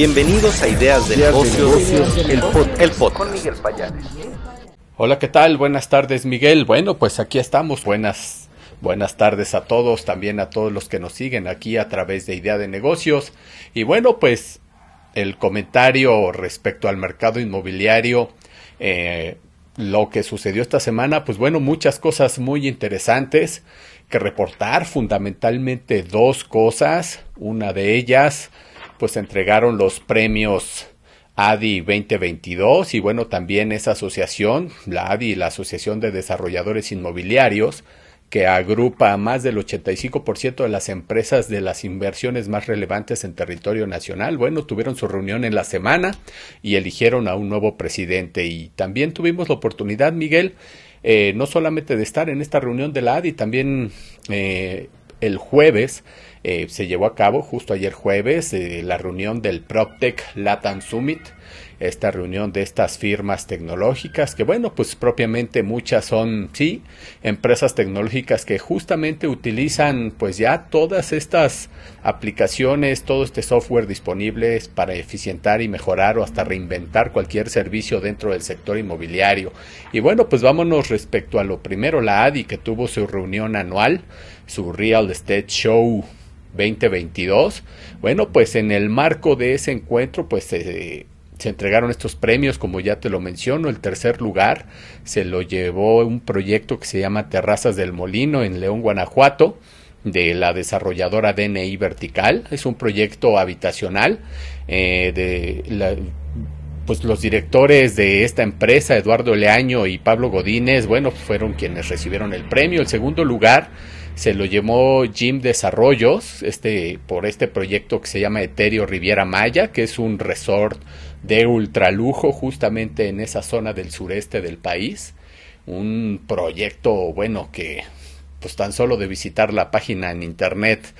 Bienvenidos a Ideas de Negocios, el, podcast. Con Miguel Payares. Hola, ¿qué tal? Buenas tardes, Miguel. Bueno, pues aquí estamos. Buenas Buenas tardes a todos, también a todos los que nos siguen aquí a través de Idea de Negocios. Y bueno, pues el comentario respecto al mercado inmobiliario, eh, lo que sucedió esta semana, pues bueno, muchas cosas muy interesantes que reportar, fundamentalmente dos cosas. Una de ellas, pues entregaron los premios ADI 2022 y bueno, también esa asociación, la ADI, la Asociación de Desarrolladores Inmobiliarios, que agrupa a más del 85% de las empresas de las inversiones más relevantes en territorio nacional. Bueno, tuvieron su reunión en la semana y eligieron a un nuevo presidente. Y también tuvimos la oportunidad, Miguel, eh, no solamente de estar en esta reunión de la ADI, también eh, el jueves eh, se llevó a cabo, justo ayer jueves, la reunión del PropTech Latin Summit esta reunión de estas firmas tecnológicas, que bueno, pues propiamente muchas son, sí, empresas tecnológicas que justamente utilizan pues ya todas estas aplicaciones, todo este software disponible para eficientar y mejorar o hasta reinventar cualquier servicio dentro del sector inmobiliario. Y bueno, pues vámonos respecto a lo primero, la ADI que tuvo su reunión anual, su Real Estate Show 2022. Bueno, pues en el marco de ese encuentro, pues eh, se entregaron estos premios, como ya te lo menciono. El tercer lugar se lo llevó un proyecto que se llama Terrazas del Molino en León, Guanajuato, de la desarrolladora DNI Vertical. Es un proyecto habitacional eh, de pues los directores de esta empresa, Eduardo Leaño y Pablo Godínez, bueno, fueron quienes recibieron el premio. El segundo lugar se lo llevó Jim Desarrollos, este, por este proyecto que se llama Eterio Riviera Maya, que es un resort de ultralujo justamente en esa zona del sureste del país. Un proyecto, bueno, que pues tan solo de visitar la página en internet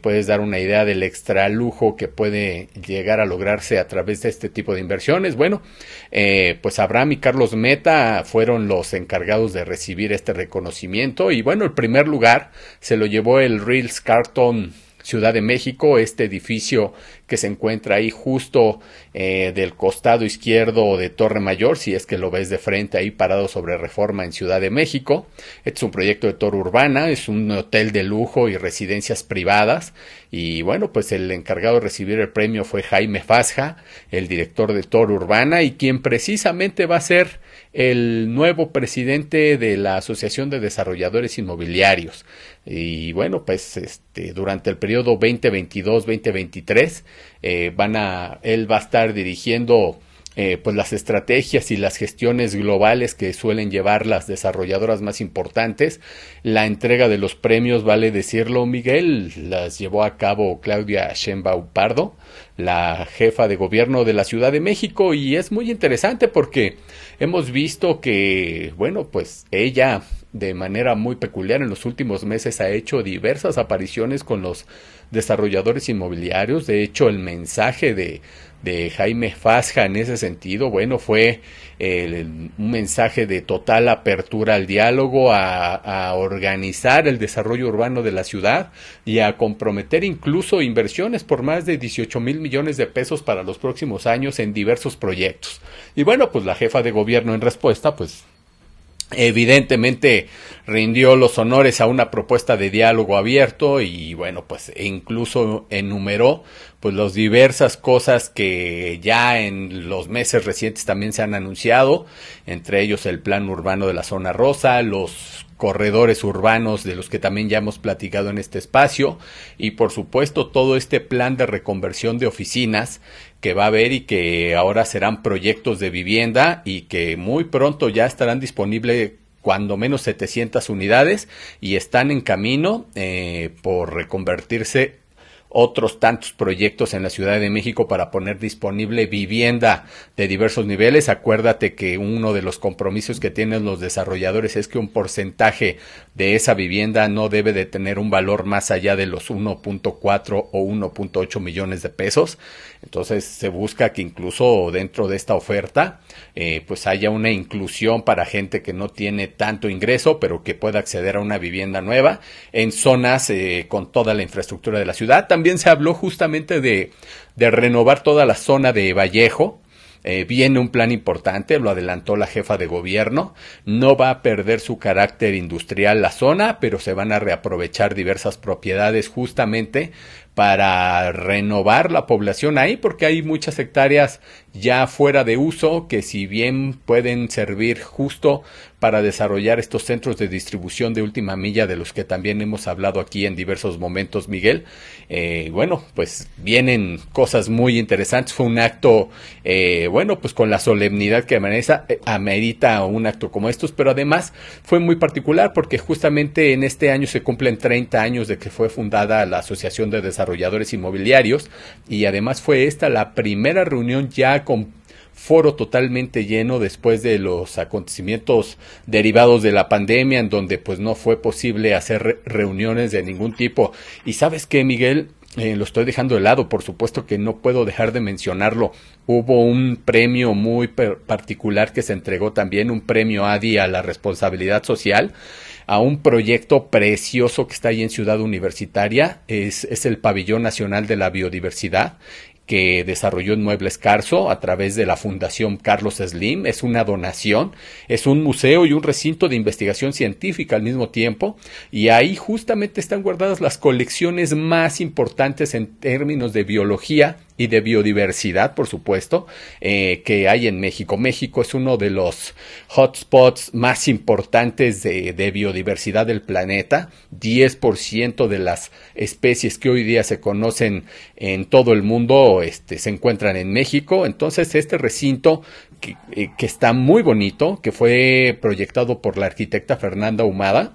puedes dar una idea del extra lujo que puede llegar a lograrse a través de este tipo de inversiones. Bueno, eh, pues Abraham y Carlos Meta fueron los encargados de recibir este reconocimiento y bueno, el primer lugar se lo llevó el Reels Carton Ciudad de México, este edificio que se encuentra ahí justo eh, del costado izquierdo de Torre Mayor, si es que lo ves de frente ahí parado sobre Reforma en Ciudad de México. Este es un proyecto de Torre Urbana, es un hotel de lujo y residencias privadas. Y bueno, pues el encargado de recibir el premio fue Jaime Fasja, el director de Torre Urbana y quien precisamente va a ser el nuevo presidente de la Asociación de Desarrolladores Inmobiliarios. Y bueno, pues este, durante el periodo 2022-2023 eh, van a, él va a estar dirigiendo eh, pues las estrategias y las gestiones globales que suelen llevar las desarrolladoras más importantes. La entrega de los premios, vale decirlo, Miguel, las llevó a cabo Claudia Sheinbaum Pardo, la jefa de gobierno de la Ciudad de México, y es muy interesante porque hemos visto que, bueno, pues ella de manera muy peculiar en los últimos meses ha hecho diversas apariciones con los desarrolladores inmobiliarios. De hecho, el mensaje de, de Jaime Fasja en ese sentido, bueno, fue un mensaje de total apertura al diálogo, a, a, organizar el desarrollo urbano de la ciudad y a comprometer incluso inversiones por más de 18 mil millones de pesos para los próximos años en diversos proyectos. Y bueno, pues la jefa de gobierno en respuesta, pues evidentemente rindió los honores a una propuesta de diálogo abierto y bueno pues e incluso enumeró pues las diversas cosas que ya en los meses recientes también se han anunciado entre ellos el plan urbano de la zona rosa los corredores urbanos de los que también ya hemos platicado en este espacio. Y por supuesto todo este plan de reconversión de oficinas que va a haber y que ahora serán proyectos de vivienda y que muy pronto ya estarán disponibles cuando menos 700 unidades y están en camino eh, por reconvertirse otros tantos proyectos en la Ciudad de México para poner disponible vivienda de diversos niveles. Acuérdate que uno de los compromisos que tienen los desarrolladores es que un porcentaje de esa vivienda no debe de tener un valor más allá de los 1.4 o 1.8 millones de pesos. Entonces se busca que incluso dentro de esta oferta eh, pues haya una inclusión para gente que no tiene tanto ingreso pero que pueda acceder a una vivienda nueva en zonas eh, con toda la infraestructura de la ciudad. También se habló justamente de, de renovar toda la zona de Vallejo, eh, viene un plan importante, lo adelantó la jefa de gobierno. No va a perder su carácter industrial la zona, pero se van a reaprovechar diversas propiedades justamente para renovar la población ahí, porque hay muchas hectáreas ya fuera de uso que si bien pueden servir justo para desarrollar estos centros de distribución de última milla de los que también hemos hablado aquí en diversos momentos, Miguel. Eh, bueno, pues vienen cosas muy interesantes. Fue un acto, eh, bueno, pues con la solemnidad que amerita, eh, amerita un acto como estos, pero además fue muy particular porque justamente en este año se cumplen 30 años de que fue fundada la Asociación de Desarrolladores Inmobiliarios y además fue esta la primera reunión ya con foro totalmente lleno después de los acontecimientos derivados de la pandemia en donde pues no fue posible hacer reuniones de ningún tipo. Y sabes qué, Miguel, eh, lo estoy dejando de lado, por supuesto que no puedo dejar de mencionarlo. Hubo un premio muy particular que se entregó también, un premio ADI a la responsabilidad social, a un proyecto precioso que está ahí en Ciudad Universitaria, es, es el Pabellón Nacional de la Biodiversidad que desarrolló en Muebles Carso a través de la Fundación Carlos Slim. Es una donación, es un museo y un recinto de investigación científica al mismo tiempo. Y ahí justamente están guardadas las colecciones más importantes en términos de biología y de biodiversidad, por supuesto, eh, que hay en México. México es uno de los hotspots más importantes de, biodiversidad del planeta. 10% de las especies que hoy día se conocen en todo el mundo este, se encuentran en México. Entonces, este recinto eh, que está muy bonito, que fue proyectado por la arquitecta Fernanda Humada,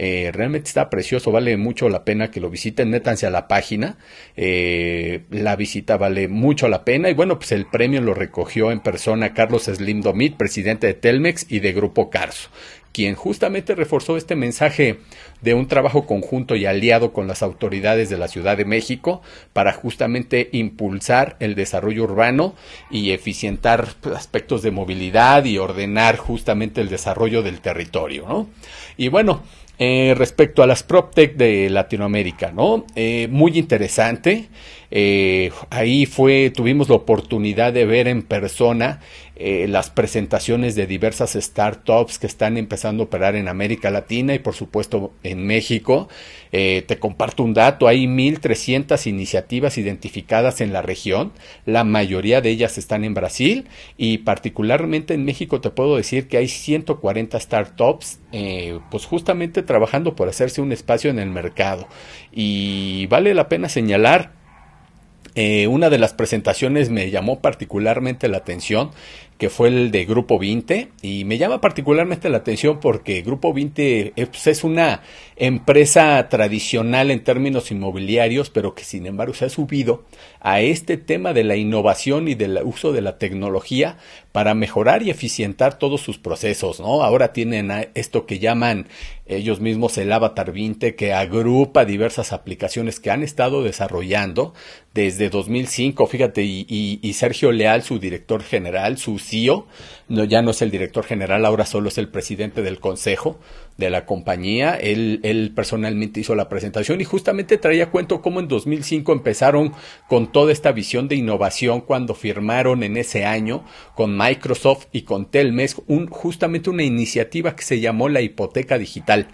eh, realmente está precioso, vale mucho la pena que lo visiten, métanse a la página. Eh, la visita vale mucho la pena. Y bueno, pues el premio lo recogió en persona Carlos Slim Domit, presidente de Telmex y de Grupo Carso quien justamente reforzó este mensaje de un trabajo conjunto y aliado con las autoridades de la Ciudad de México para justamente impulsar el desarrollo urbano y eficientar aspectos de movilidad y ordenar justamente el desarrollo del territorio, ¿no? Y bueno, eh, respecto a las PropTech de Latinoamérica, ¿no? Eh, muy interesante. Eh, ahí fue, tuvimos la oportunidad de ver en persona las presentaciones de diversas startups que están empezando a operar en América Latina y por supuesto en México. Te comparto un dato, hay 1.300 iniciativas identificadas en la región, la mayoría de ellas están en Brasil y particularmente en México te puedo decir que hay 140 startups pues justamente trabajando por hacerse un espacio en el mercado. Y vale la pena señalar eh, una de las presentaciones me llamó particularmente la atención, que fue el de Grupo 20, y me llama particularmente la atención porque Grupo 20 pues, es una empresa tradicional en términos inmobiliarios, pero que sin embargo se ha subido a este tema de la innovación y del uso de la tecnología para mejorar y eficientar todos sus procesos, ¿no? Ahora tienen esto que llaman ellos mismos el Avatar 20 que agrupa diversas aplicaciones que han estado desarrollando desde 2005, fíjate, y, Sergio Leal, su director general, su CEO, no, ya no es el director general, ahora solo es el presidente del consejo de la compañía. Él, él personalmente hizo la presentación y justamente traía cuento cómo en 2005 empezaron con toda esta visión de innovación cuando firmaron en ese año con Microsoft y con Telmes un, justamente una iniciativa que se llamó la hipoteca digital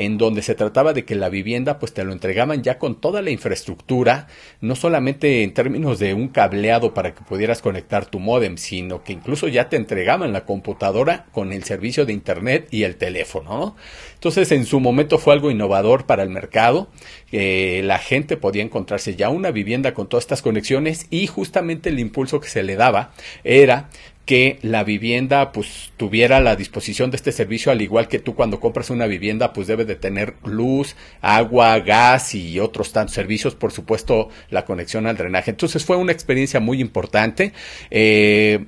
en donde se trataba de que la vivienda pues te lo entregaban ya con toda la infraestructura, no solamente en términos de un cableado para que pudieras conectar tu modem, sino que incluso ya te entregaban la computadora con el servicio de internet y el teléfono. Entonces en su momento fue algo innovador para el mercado, eh, la gente podía encontrarse ya una vivienda con todas estas conexiones y justamente el impulso que se le daba era que la vivienda pues tuviera la disposición de este servicio al igual que tú cuando compras una vivienda pues debe de tener luz, agua, gas y otros tantos servicios, por supuesto la conexión al drenaje. Entonces fue una experiencia muy importante. Eh,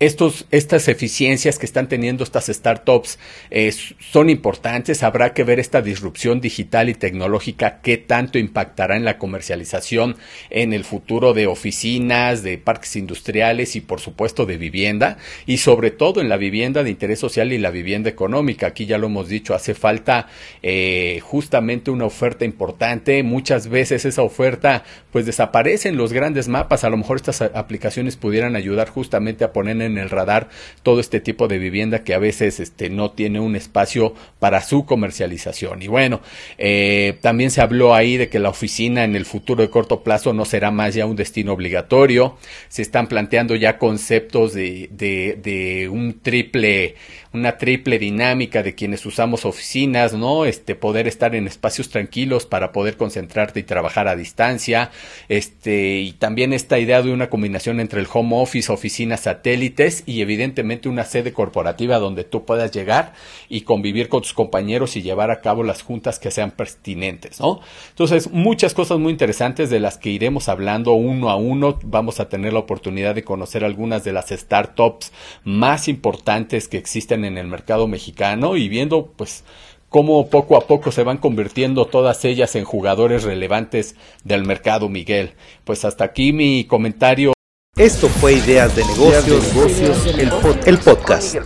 estos, estas eficiencias que están teniendo estas startups eh, son importantes. Habrá que ver esta disrupción digital y tecnológica qué tanto impactará en la comercialización en el futuro de oficinas, de parques industriales y por supuesto de vivienda y sobre todo en la vivienda de interés social y la vivienda económica. Aquí ya lo hemos dicho, hace falta eh, justamente una oferta importante. Muchas veces esa oferta pues desaparece en los grandes mapas. A lo mejor estas aplicaciones pudieran ayudar justamente a poner en el radar todo este tipo de vivienda que a veces este, no tiene un espacio para su comercialización. Y bueno, eh, también se habló ahí de que la oficina en el futuro de corto plazo no será más ya un destino obligatorio. Se están planteando ya conceptos de, de un triple, una triple dinámica de quienes usamos oficinas, ¿no? Este, poder estar en espacios tranquilos para poder concentrarte y trabajar a distancia. Este, y también esta idea de una combinación entre el home office, oficinas satélites y evidentemente una sede corporativa donde tú puedas llegar y convivir con tus compañeros y llevar a cabo las juntas que sean pertinentes, ¿no? Entonces, muchas cosas muy interesantes de las que iremos hablando uno a uno. Vamos a tener la oportunidad de conocer algunas de las startups más importantes que existen en el mercado mexicano y viendo pues cómo poco a poco se van convirtiendo todas ellas en jugadores relevantes del mercado, Miguel. Pues hasta aquí mi comentario. Esto fue Ideas de Negocios, el, el podcast.